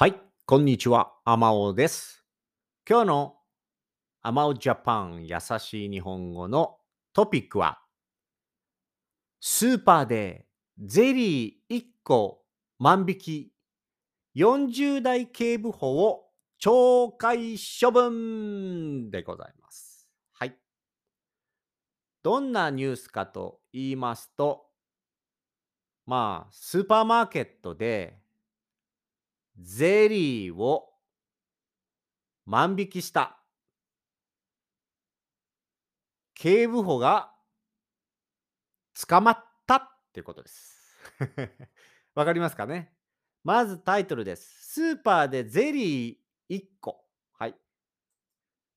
はい、こんにちは、あまおです。今日のあまおジャパン優しい日本語のトピックは、スーパーでゼリー1個万引き、40代警部補を懲戒処分でございます。はい。どんなニュースかと言いますと、まあ、スーパーマーケットでゼリーを万引きした。警部補が捕まったっていうことです。わかりますかね？まずタイトルです。スーパーでゼリー1個。はい。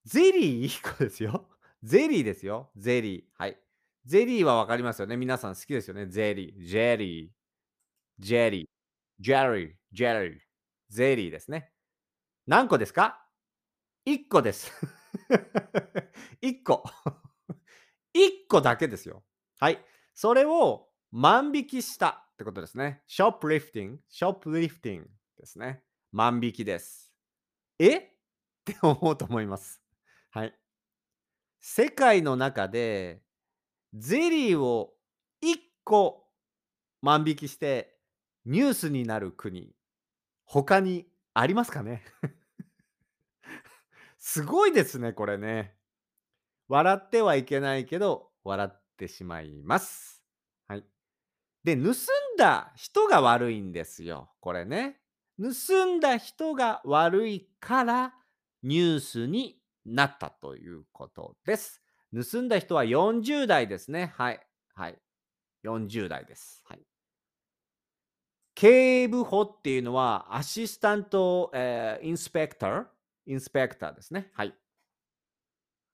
ゼリー1個ですよ。ゼリーですよ。ゼリー。はい。ゼリーはわかりますよね。皆さん好きですよね。ゼリー。ジェリー。ジェリー。ジェリー。ジェリー。ゼリーですね。何個ですか ?1 個です。1個。1個だけですよ。はい。それを万引きしたってことですね。ショップリフティング、ショップリフティングですね。万引きです。え？って思うと思います。はい。世界の中でゼリーを1個万引きしてニュースになる国他にありますかね？すごいですね、これね。笑ってはいけないけど、笑ってしまいます。はい。で、盗んだ人が悪いんですよ、これね。盗んだ人が悪いからニュースになったということです。盗んだ人は40代ですね。はい。はい。40代です。はい。警部補っていうのは、アシスタント、えー、インスペクター、インスペクターですね。はい。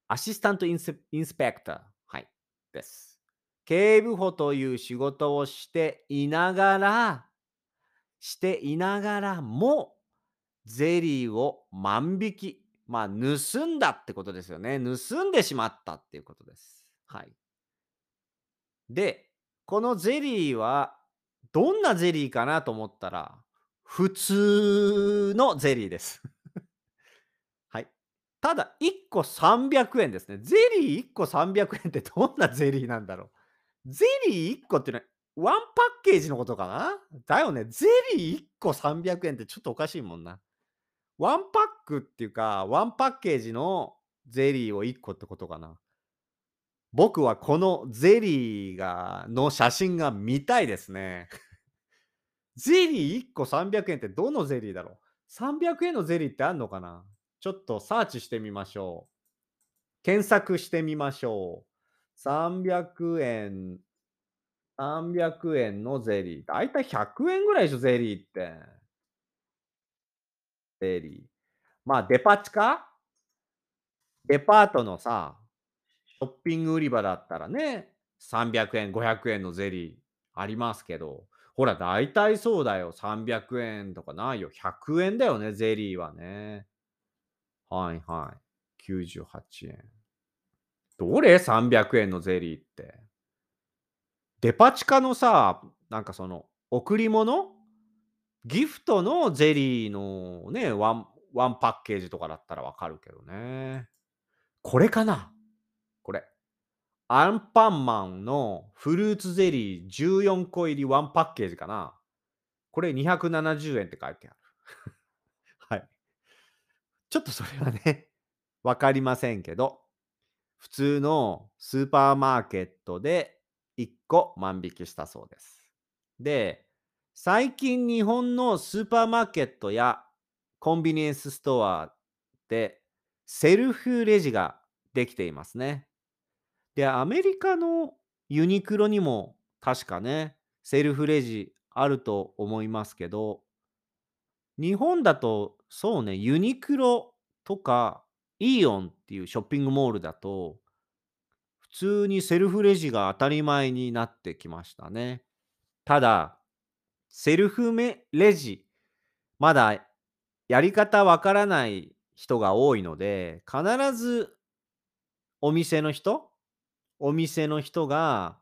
アシスタントインスインスペクター、はい、です。警部補という仕事をしていながら、していながらも、ゼリーを万引き、まあ、盗んだってことですよね。盗んでしまったっていうことです。はい。で、このゼリーはどんなゼリーかなと思ったら、普通のゼリーです。はい。ただ、1個300円ですね。ゼリー1個300円ってどんなゼリーなんだろう。ゼリー1個っていうのは、ワンパッケージのことかな？だよね。ゼリー1個300円ってちょっとおかしいもんな。ワンパックっていうか、ワンパッケージのゼリーを1個ってことかな。僕はこのゼリーがの写真が見たいですね。ゼリー1個300円ってどのゼリーだろう ?300 円のゼリーってあんのかな？ちょっとサーチしてみましょう。検索してみましょう。300円、300円のゼリー。だいたい100円ぐらいでしょ、ゼリーって。ゼリー。まあ、デパ地下？デパートのさ、ショッピング売り場だったらね、300円、500円のゼリーありますけど、ほら、大体そうだよ。300円とかないよ。100円だよね、ゼリーはね。はいはい。98円。どれ ?300 円のゼリーって。デパ地下のさ、なんかその、贈り物？ギフトのゼリーのね、ワン、ワンパッケージとかだったらわかるけどね。これかな？アンパンマンのフルーツゼリー14個入りワンパッケージかな。これ270円って書いてある。はい。ちょっとそれはね、わかりませんけど、普通のスーパーマーケットで1個万引きしたそうです。で、最近日本のスーパーマーケットやコンビニエンスストアでセルフレジができていますね。で、アメリカのユニクロにも確かね、セルフレジあると思いますけど、日本だとそうね、ユニクロとかイオンっていうショッピングモールだと、普通にセルフレジが当たり前になってきましたね。ただ、セルフレジ、まだやり方わからない人が多いので、必ずお店の人お店の人が、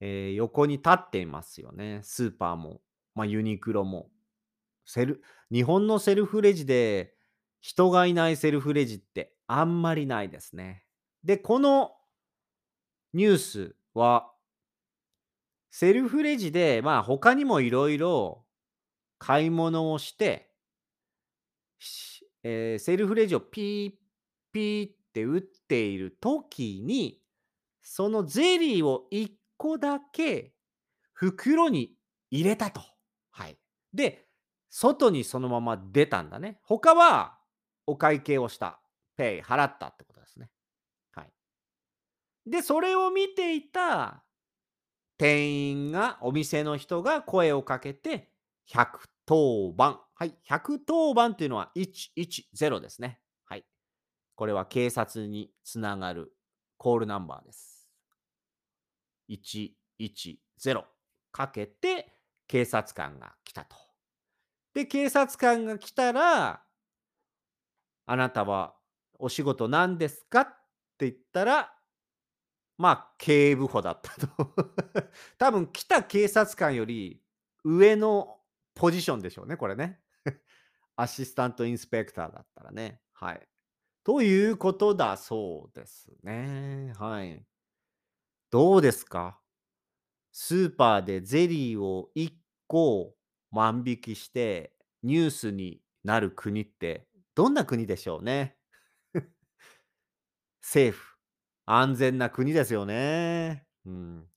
えー、横に立っていますよね。スーパーも、まあ、ユニクロも。セル日本のセルフレジで人がいないセルフレジってあんまりないですね。で、このニュースは、セルフレジで、まあ他にもいろいろ買い物をして、えーセルフレジをピーピーって打っている時に、そのゼリーを1個だけ袋に入れたと。はい。で、外にそのまま出たんだね。他はお会計をした。ペイ、払ったってことですね。はい。で、それを見ていた店員が、お店の人が声をかけて、110番。はい。110番っていうのは110ですね。はい。これは警察につながるコールナンバーです。110かけて警察官が来たと。で、警察官が来たら、あなたはお仕事何ですか？って言ったら、まあ、警部補だったと。多分来た警察官より上のポジションでしょうね、これね。アシスタントインスペクターだったらね。はい。ということだそうですね。はい。どうですか？スーパーでゼリーを1個万引きしてニュースになる国ってどんな国でしょうね？セーフ。安全な国ですよね。うん。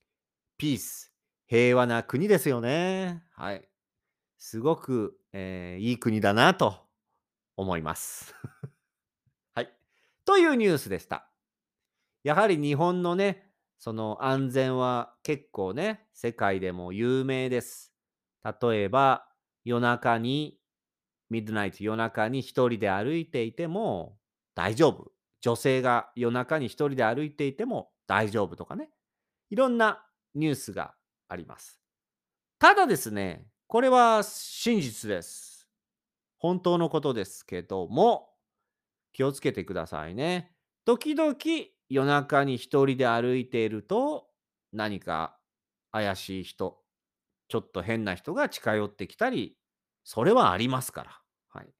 ピース。平和な国ですよね。はい。すごく、えーいい国だなと思います。はい。というニュースでした。やはり日本のね、その安全は結構ね、世界でも有名です。例えば、夜中に、ミッドナイト夜中に一人で歩いていても大丈夫。女性が夜中に一人で歩いていても大丈夫とかね。いろんなニュースがあります。ただですね、これは真実です。本当のことですけども、気をつけてくださいね。時々夜中に一人で歩いていると何か怪しい人、ちょっと変な人が近寄ってきたり、それはありますから。はい。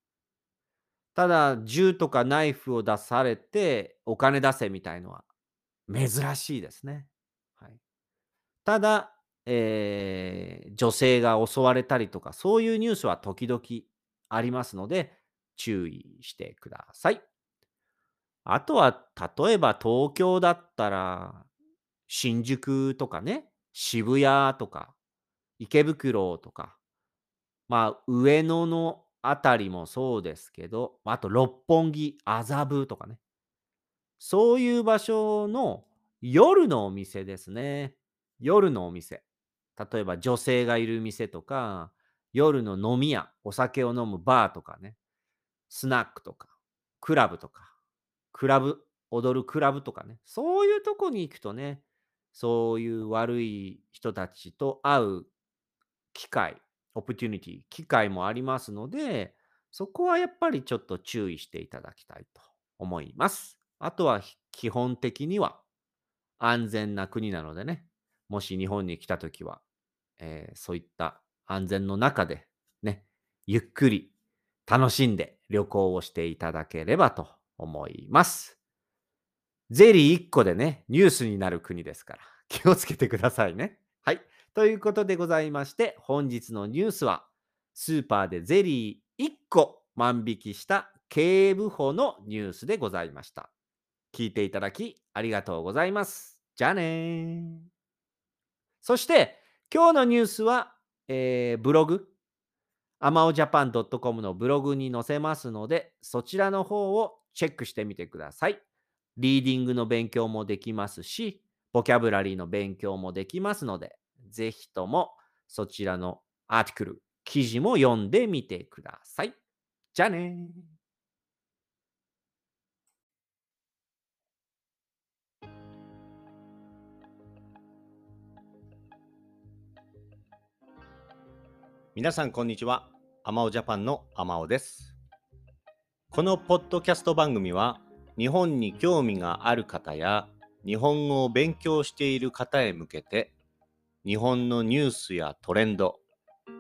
ただ、銃とかナイフを出されてお金出せみたいのは珍しいですね。はい。ただ、えー女性が襲われたりとか、そういうニュースは時々ありますので、注意してください。あとは、例えば東京だったら、新宿とかね、渋谷とか、池袋とか、まあ、上野のあたりもそうですけど、あと六本木、麻布とかね。そういう場所の夜のお店ですね。夜のお店。例えば女性がいる店とか、夜の飲み屋、お酒を飲むバーとかね、スナックとか、クラブとか、クラブ、踊るクラブとかね、そういうとこに行くとね、そういう悪い人たちと会う機会、オプテュニティ、機会もありますので、そこはやっぱりちょっと注意していただきたいと思います。あとは基本的には安全な国なのでね、もし日本に来たときは、えーそういった安全の中でね、ゆっくり楽しんで旅行をしていただければと思います。ゼリー1個でね、ニュースになる国ですから、気をつけてくださいね。はい。ということでございまして、本日のニュースは、スーパーでゼリー1個万引きした警部補のニュースでございました。聞いていただきありがとうございます。じゃあねー。そして、今日のニュースは、えーブログ、a m a o j a p a n c o m のブログに載せますので、そちらの方をチェックしてみてください。リーディングの勉強もできますし、ボキャブラリーの勉強もできますので、ぜひともそちらのアーティクル、記事も読んでみてください。じゃあねー。皆さんこんにちは。アマオジャパンのアマオです。このポッドキャスト番組は日本に興味がある方や日本語を勉強している方へ向けて日本のニュースやトレンド、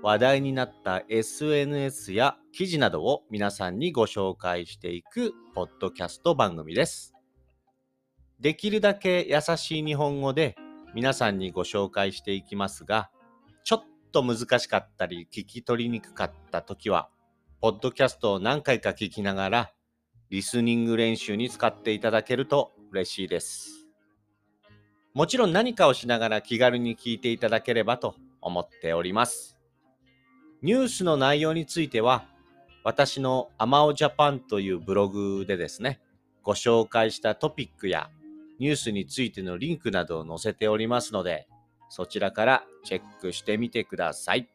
話題になった SNS や記事などを皆さんにご紹介していくポッドキャスト番組です。できるだけ優しい日本語で皆さんにご紹介していきますが、ちょっと難しかったり聞き取りにくかった時は、ポッドキャストを何回か聞きながら、リスニング練習に使っていただけると嬉しいです。もちろん何かをしながら気軽に聞いていただければと思っております。ニュースの内容については、私のアマオジャパンというブログでですね、ご紹介したトピックやニュースについてのリンクなどを載せておりますので、そちらからチェックしてみてください。